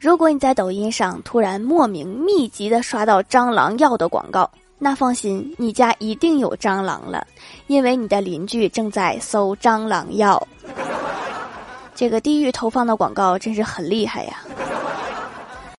如果你在抖音上突然莫名密集的刷到蟑螂药的广告，那放心，你家一定有蟑螂了，因为你的邻居正在搜蟑螂药。这个地狱投放的广告真是很厉害呀！